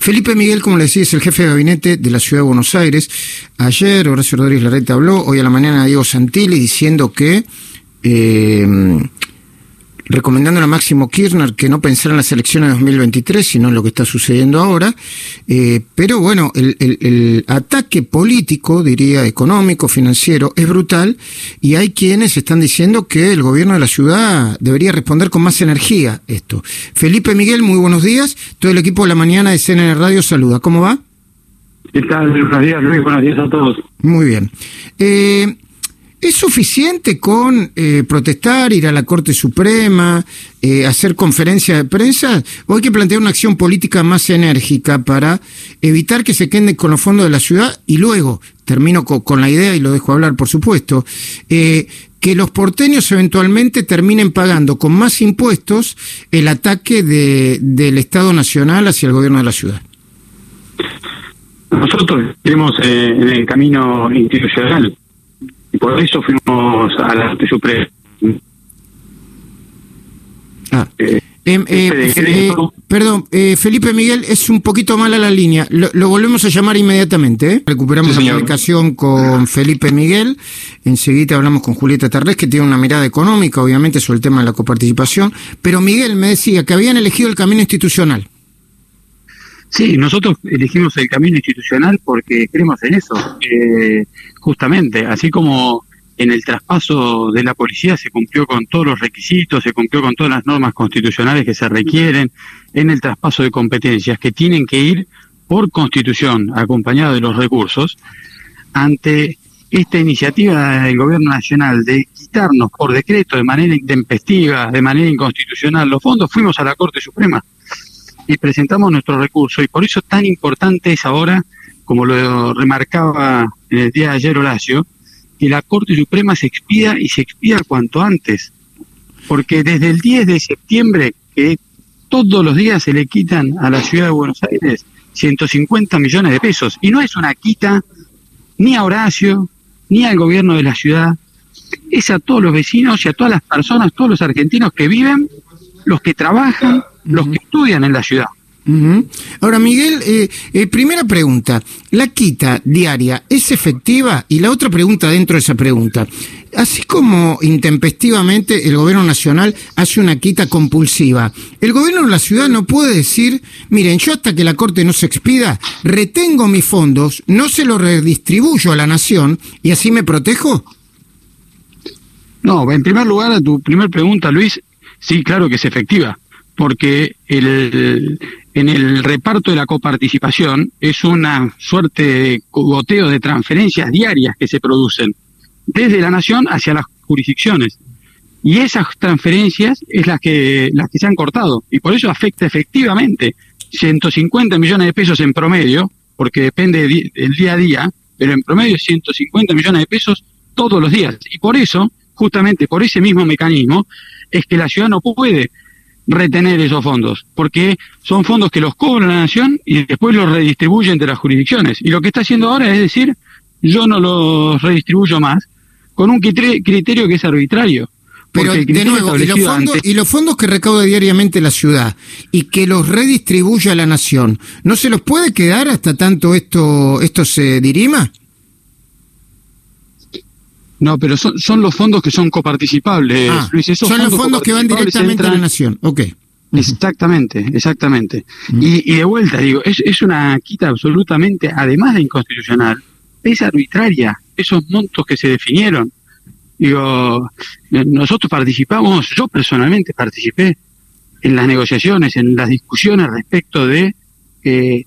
Felipe Miguel, como le decía, es el jefe de gabinete de la Ciudad de Buenos Aires. Ayer Horacio Rodríguez Larreta habló, hoy a la mañana Diego Santilli, diciendo que eh, recomendando a Máximo Kirchner que no pensara en las elecciones de 2023, sino en lo que está sucediendo ahora. Eh, pero bueno, el, ataque político, diría económico, financiero, es brutal y hay quienes están diciendo que el gobierno de la ciudad debería responder con más energía esto. Felipe Miguel, muy buenos días. Todo el equipo de la mañana de CNN Radio saluda. ¿Cómo va? ¿Qué tal? Buenos días, Luis. Buenos días a todos. Muy bien. Eh, ¿Es suficiente con eh, protestar, ir a la Corte Suprema, eh, hacer conferencias de prensa? ¿O hay que plantear una acción política más enérgica para evitar que se queden con los fondos de la ciudad? Y luego, termino con, la idea y lo dejo hablar, por supuesto, eh, que los porteños eventualmente terminen pagando con más impuestos el ataque del Estado Nacional hacia el gobierno de la ciudad. Nosotros estamos en el camino institucional por eso fuimos a la Corte Suprema. Ah. Eh, em, eh, eh, perdón, Felipe Miguel, es un poquito mala la línea. Lo, volvemos a llamar inmediatamente. Recuperamos la comunicación con Felipe Miguel. Enseguida hablamos con Julieta Tarrés, que tiene una mirada económica, obviamente, sobre el tema de la coparticipación. Pero Miguel me decía que habían elegido el camino institucional. Sí, nosotros elegimos el camino institucional porque creemos en eso, eh, justamente, así como en el traspaso de la policía se cumplió con todos los requisitos, se cumplió con todas las normas constitucionales que se requieren, en el traspaso de competencias que tienen que ir por constitución, acompañado de los recursos, ante esta iniciativa del gobierno nacional de quitarnos por decreto de manera intempestiva, de manera inconstitucional los fondos, fuimos a la Corte Suprema y presentamos nuestro recurso. Y por eso tan importante es ahora, como lo remarcaba en el día de ayer Horacio, que la Corte Suprema se expida y se expida cuanto antes. Porque desde el 10 de septiembre, que todos los días se le quitan a la ciudad de Buenos Aires 150 millones de pesos. Y no es una quita ni a Horacio, ni al gobierno de la ciudad, es a todos los vecinos y a todas las personas, todos los argentinos que viven, los que trabajan, los que estudian en la ciudad. Ahora, Miguel, eh, eh, primera pregunta, ¿la quita diaria es efectiva? Y la otra pregunta dentro de esa pregunta, así como intempestivamente el gobierno nacional hace una quita compulsiva, el gobierno de la ciudad no puede decir, miren, yo hasta que la Corte no se expida, retengo mis fondos, no se los redistribuyo a la nación y así me protejo. No, en primer lugar, a tu primera pregunta, Luis, sí, claro que es efectiva porque el, en el reparto de la coparticipación es una suerte de goteo de transferencias diarias que se producen desde la nación hacia las jurisdicciones. Y esas transferencias es las que, las que se han cortado. Y por eso afecta efectivamente 150 millones de pesos en promedio, porque depende del día a día, pero en promedio 150 millones de pesos todos los días. Y por eso, justamente por ese mismo mecanismo, es que la ciudad no puede retener esos fondos, porque son fondos que los cobra la nación y después los redistribuye entre las jurisdicciones. Y lo que está haciendo ahora es decir, yo no los redistribuyo más, con un criterio que es arbitrario. Pero de nuevo, ¿y los, fondos, y los fondos que recauda diariamente la ciudad y que los redistribuye a la nación, ¿no se los puede quedar hasta tanto esto, esto se dirima? No, pero son, son los fondos que son coparticipables, ah, Luis. Esos son los fondos que van directamente a la nación. Ok. Exactamente, exactamente. y, de vuelta, digo, es, es una quita absolutamente, además de inconstitucional, es arbitraria, esos montos que se definieron. Digo, nosotros participamos, yo personalmente participé en las negociaciones, en las discusiones respecto de eh,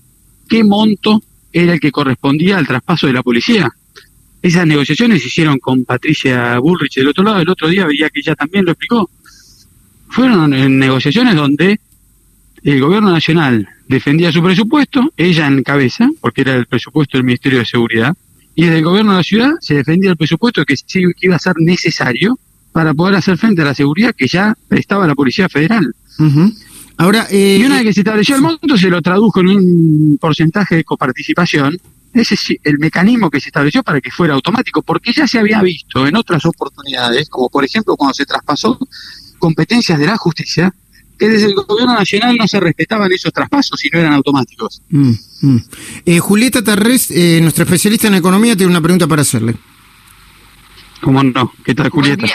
qué monto era el que correspondía al traspaso de la policía. Esas negociaciones se hicieron con Patricia Bullrich del otro lado, el otro día veía que ella también lo explicó. Fueron en negociaciones donde el gobierno nacional defendía su presupuesto, ella en cabeza, porque era el presupuesto del Ministerio de Seguridad, y desde el gobierno de la ciudad se defendía el presupuesto que, iba a ser necesario para poder hacer frente a la seguridad que ya prestaba la Policía Federal. Ahora, eh, y una vez que se estableció el monto, se lo tradujo en un porcentaje de coparticipación ese es el mecanismo que se estableció para que fuera automático, porque ya se había visto en otras oportunidades, como por ejemplo cuando se traspasó competencias de la justicia, que desde el gobierno nacional no se respetaban esos traspasos y no eran automáticos. Mm, mm. Eh, Julieta Tarrés, eh, nuestra especialista en economía, tiene una pregunta para hacerle. ¿Cómo no? ¿Qué tal, Julieta?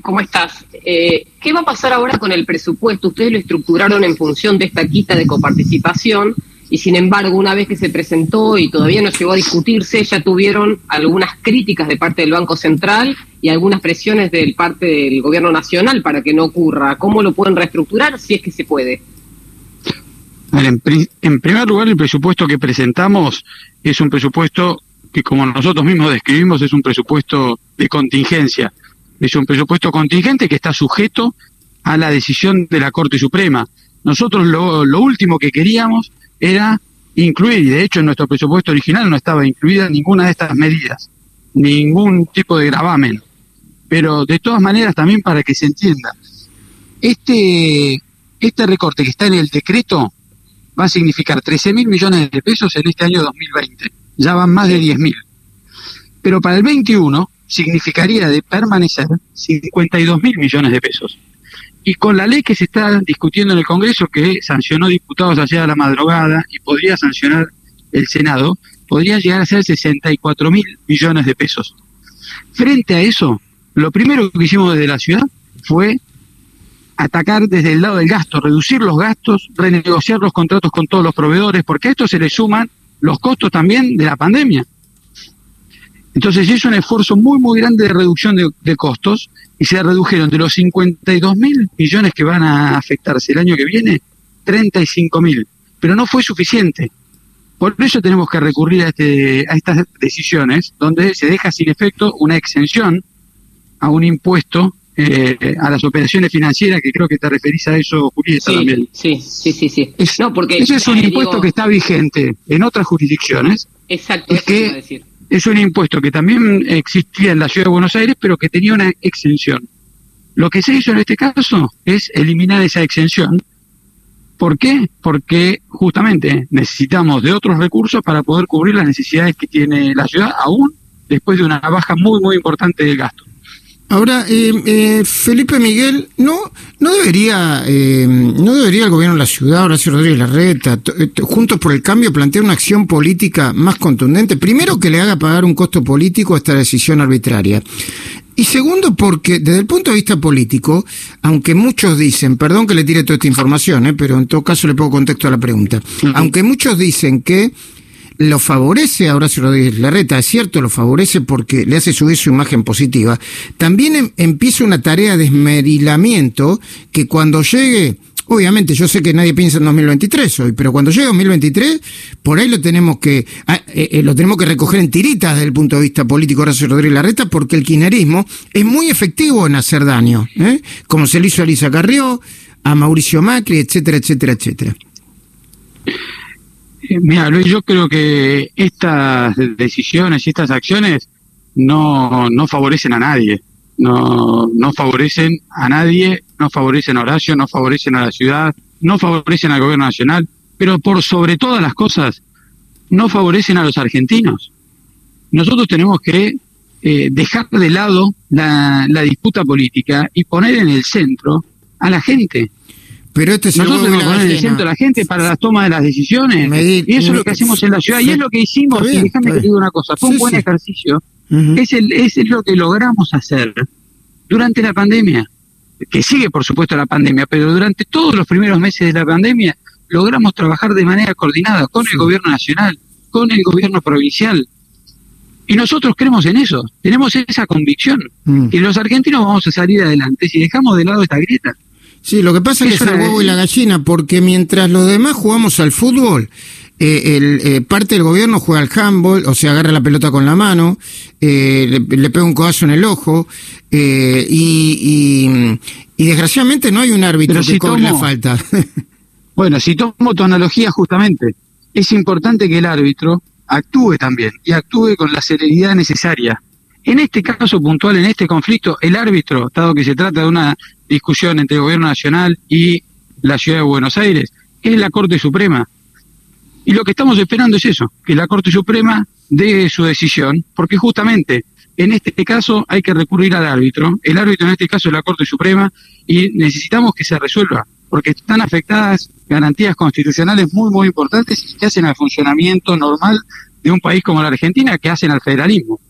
¿Cómo estás? Eh, ¿Qué va a pasar ahora con el presupuesto? Ustedes lo estructuraron en función de esta quita de coparticipación y sin embargo, una vez que se presentó y todavía no llegó a discutirse, ya tuvieron algunas críticas de parte del Banco Central y algunas presiones del parte del Gobierno Nacional para que no ocurra. ¿Cómo lo pueden reestructurar si es que se puede? En, en primer lugar, el presupuesto que presentamos es un presupuesto que, como nosotros mismos describimos, es un presupuesto de contingencia. Es un presupuesto contingente que está sujeto a la decisión de la Corte Suprema. Nosotros lo, lo último que queríamos era incluir, y de hecho en nuestro presupuesto original no estaba incluida ninguna de estas medidas, ningún tipo de gravamen. Pero de todas maneras, también para que se entienda, este, este recorte que está en el decreto va a significar 13 mil millones de pesos en este año 2020. Ya van más de 10 mil. Pero para el 21 significaría de permanecer 52 mil millones de pesos. Y con la ley que se está discutiendo en el Congreso, que sancionó diputados allá a la madrugada y podría sancionar el Senado, podría llegar a ser 64 mil millones de pesos. Frente a eso, lo primero que hicimos desde la ciudad fue atacar desde el lado del gasto, reducir los gastos, renegociar los contratos con todos los proveedores, porque a esto se le suman los costos también de la pandemia. Entonces es un esfuerzo muy, muy grande de reducción de, costos y se redujeron de los 52 mil millones que van a afectarse el año que viene, 35 mil. Pero no fue suficiente. Por eso tenemos que recurrir a, este, a estas decisiones donde se deja sin efecto una exención a un impuesto eh, a las operaciones financieras, que creo que te referís a eso, Julieta, sí, también. Sí, sí, sí. sí. no, porque, ese es un impuesto que está vigente en otras jurisdicciones. Exacto, es que decir es un impuesto que también existía en la ciudad de Buenos Aires, pero que tenía una exención. Lo que se hizo en este caso es eliminar esa exención. ¿Por qué? Porque justamente necesitamos de otros recursos para poder cubrir las necesidades que tiene la ciudad, aún después de una baja muy, muy importante del gasto. Ahora, eh, eh, Felipe Miguel, ¿no no debería eh, no debería el gobierno de la ciudad, Horacio Rodríguez Larreta, juntos por el cambio, plantear una acción política más contundente? Primero, que le haga pagar un costo político a esta decisión arbitraria. Y segundo, porque desde el punto de vista político, aunque muchos dicen, perdón que le tire toda esta información, pero en todo caso le pongo contexto a la pregunta, aunque muchos dicen que lo favorece a Horacio Rodríguez Larreta, es cierto, lo favorece porque le hace subir su imagen positiva, también em, empieza una tarea de esmerilamiento que cuando llegue, obviamente yo sé que nadie piensa en 2023 hoy, pero cuando llegue 2023, por ahí lo tenemos que, ah, eh, eh, lo tenemos que recoger en tiritas desde el punto de vista político Horacio Rodríguez Larreta, porque el kirchnerismo es muy efectivo en hacer daño, ¿eh? como se le hizo a Elisa Carrió, a Mauricio Macri, etcétera, etcétera, etcétera. Mira, Luis, yo creo que estas decisiones y estas acciones no, no favorecen a nadie. No, no favorecen a nadie, no favorecen a Horacio, no favorecen a la ciudad, no favorecen al gobierno nacional, pero por sobre todas las cosas, no favorecen a los argentinos. Nosotros tenemos que eh, dejar de lado la, la disputa política y poner en el centro a la gente, pero este es Nosotros el centro a la gente para la toma de las decisiones. y eso es lo que hacemos en la ciudad. y es lo que hicimos. y déjame que te diga una cosa. Fue un buen ejercicio. es, el, es lo que logramos hacer durante la pandemia. Que sigue, por supuesto, la pandemia. Pero durante todos los primeros meses de la pandemia logramos trabajar de manera coordinada con el gobierno nacional, con el gobierno provincial. Y nosotros creemos en eso. Tenemos esa convicción. Mm. Que los argentinos vamos a salir adelante si dejamos de lado esta grieta. Sí, lo que pasa es que es el huevo y la gallina, porque mientras los demás jugamos al fútbol, eh, el, eh, parte del gobierno juega al handball, o sea, agarra la pelota con la mano, eh, le, pega un codazo en el ojo, y, y, desgraciadamente no hay un árbitro que cobre la falta. bueno, si tomo tu analogía justamente, es importante que el árbitro actúe también, y actúe con la serenidad necesaria. En este caso puntual, en este conflicto, el árbitro, dado que se trata de una discusión entre el gobierno nacional y la ciudad de Buenos Aires, es la Corte Suprema. Y lo que estamos esperando es eso, que la Corte Suprema dé su decisión, porque justamente en este caso hay que recurrir al árbitro. El árbitro en este caso es la Corte Suprema y necesitamos que se resuelva, porque están afectadas garantías constitucionales muy, muy importantes que hacen al funcionamiento normal de un país como la Argentina, que hacen al federalismo.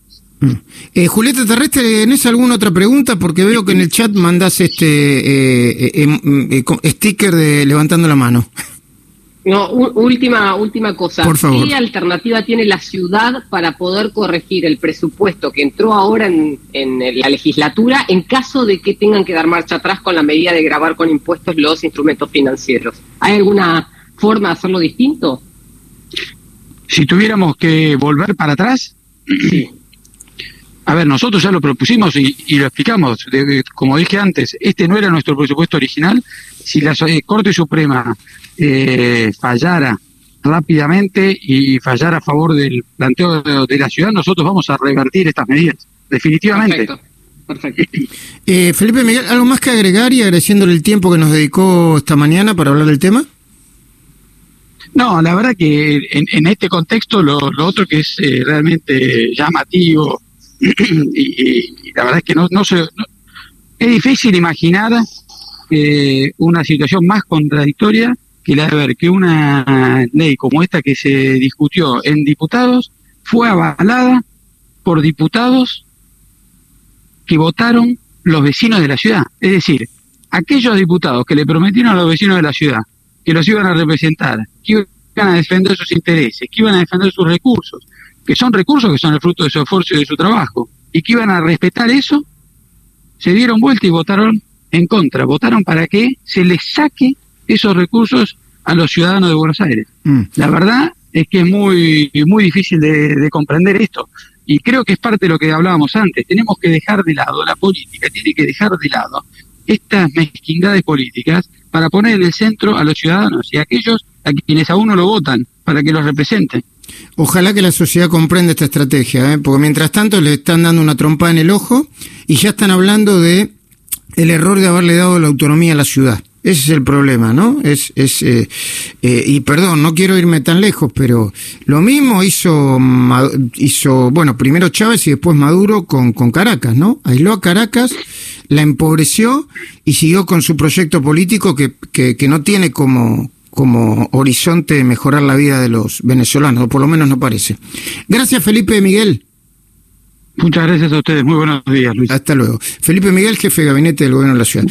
Eh, Julieta Terrestre, ¿tenés alguna otra pregunta? Porque veo que en el chat mandás este eh, eh, em, eh sticker de levantando la mano. No, última, última cosa. Por favor. ¿Qué alternativa tiene la ciudad para poder corregir el presupuesto que entró ahora en, en, la legislatura en caso de que tengan que dar marcha atrás con la medida de grabar con impuestos los instrumentos financieros? ¿Hay alguna forma de hacerlo distinto? Si tuviéramos que volver para atrás, sí. A ver, nosotros ya lo propusimos y, y lo explicamos. De, como dije antes, este no era nuestro presupuesto original. Si la eh, Corte Suprema eh, fallara rápidamente y fallara a favor del planteo de, de, la ciudad, nosotros vamos a revertir estas medidas, definitivamente. Perfecto. Perfecto. Eh, Felipe Miguel, ¿algo más que agregar y agradeciéndole el tiempo que nos dedicó esta mañana para hablar del tema? No, la verdad que en, en este contexto lo, lo, otro que es eh, realmente llamativo y, la verdad es que no, no se... Es difícil imaginar eh, una situación más contradictoria que la de ver que una ley como esta que se discutió en diputados fue avalada por diputados que votaron los vecinos de la ciudad. Es decir, aquellos diputados que le prometieron a los vecinos de la ciudad que los iban a representar, que iban a defender sus intereses, que iban a defender sus recursos, que son recursos que son el fruto de su esfuerzo y de su trabajo, y que iban a respetar eso, se dieron vuelta y votaron en contra. Votaron para que se les saque esos recursos a los ciudadanos de Buenos Aires. Mm. La verdad es que es muy, muy difícil de, de, comprender esto. Y creo que es parte de lo que hablábamos antes. Tenemos que dejar de lado, la política tiene que dejar de lado estas mezquindades políticas para poner en el centro a los ciudadanos y a aquellos a quienes a uno lo votan para que los representen. Ojalá que la sociedad comprenda esta estrategia, ¿eh? porque mientras tanto le están dando una trompa en el ojo y ya están hablando de el error de haberle dado la autonomía a la ciudad. Ese es el problema, ¿no? Es, es eh, eh, y perdón, no quiero irme tan lejos, pero lo mismo hizo, hizo bueno, primero Chávez y después Maduro con, con Caracas, ¿no? Aisló a Caracas, la empobreció y siguió con su proyecto político que, que, que no tiene como, como horizonte mejorar la vida de los venezolanos, o por lo menos no parece. Gracias, Felipe Miguel. Muchas gracias a ustedes. Muy buenos días, Luis. Hasta luego. Felipe Miguel, jefe de gabinete del gobierno de la ciudad.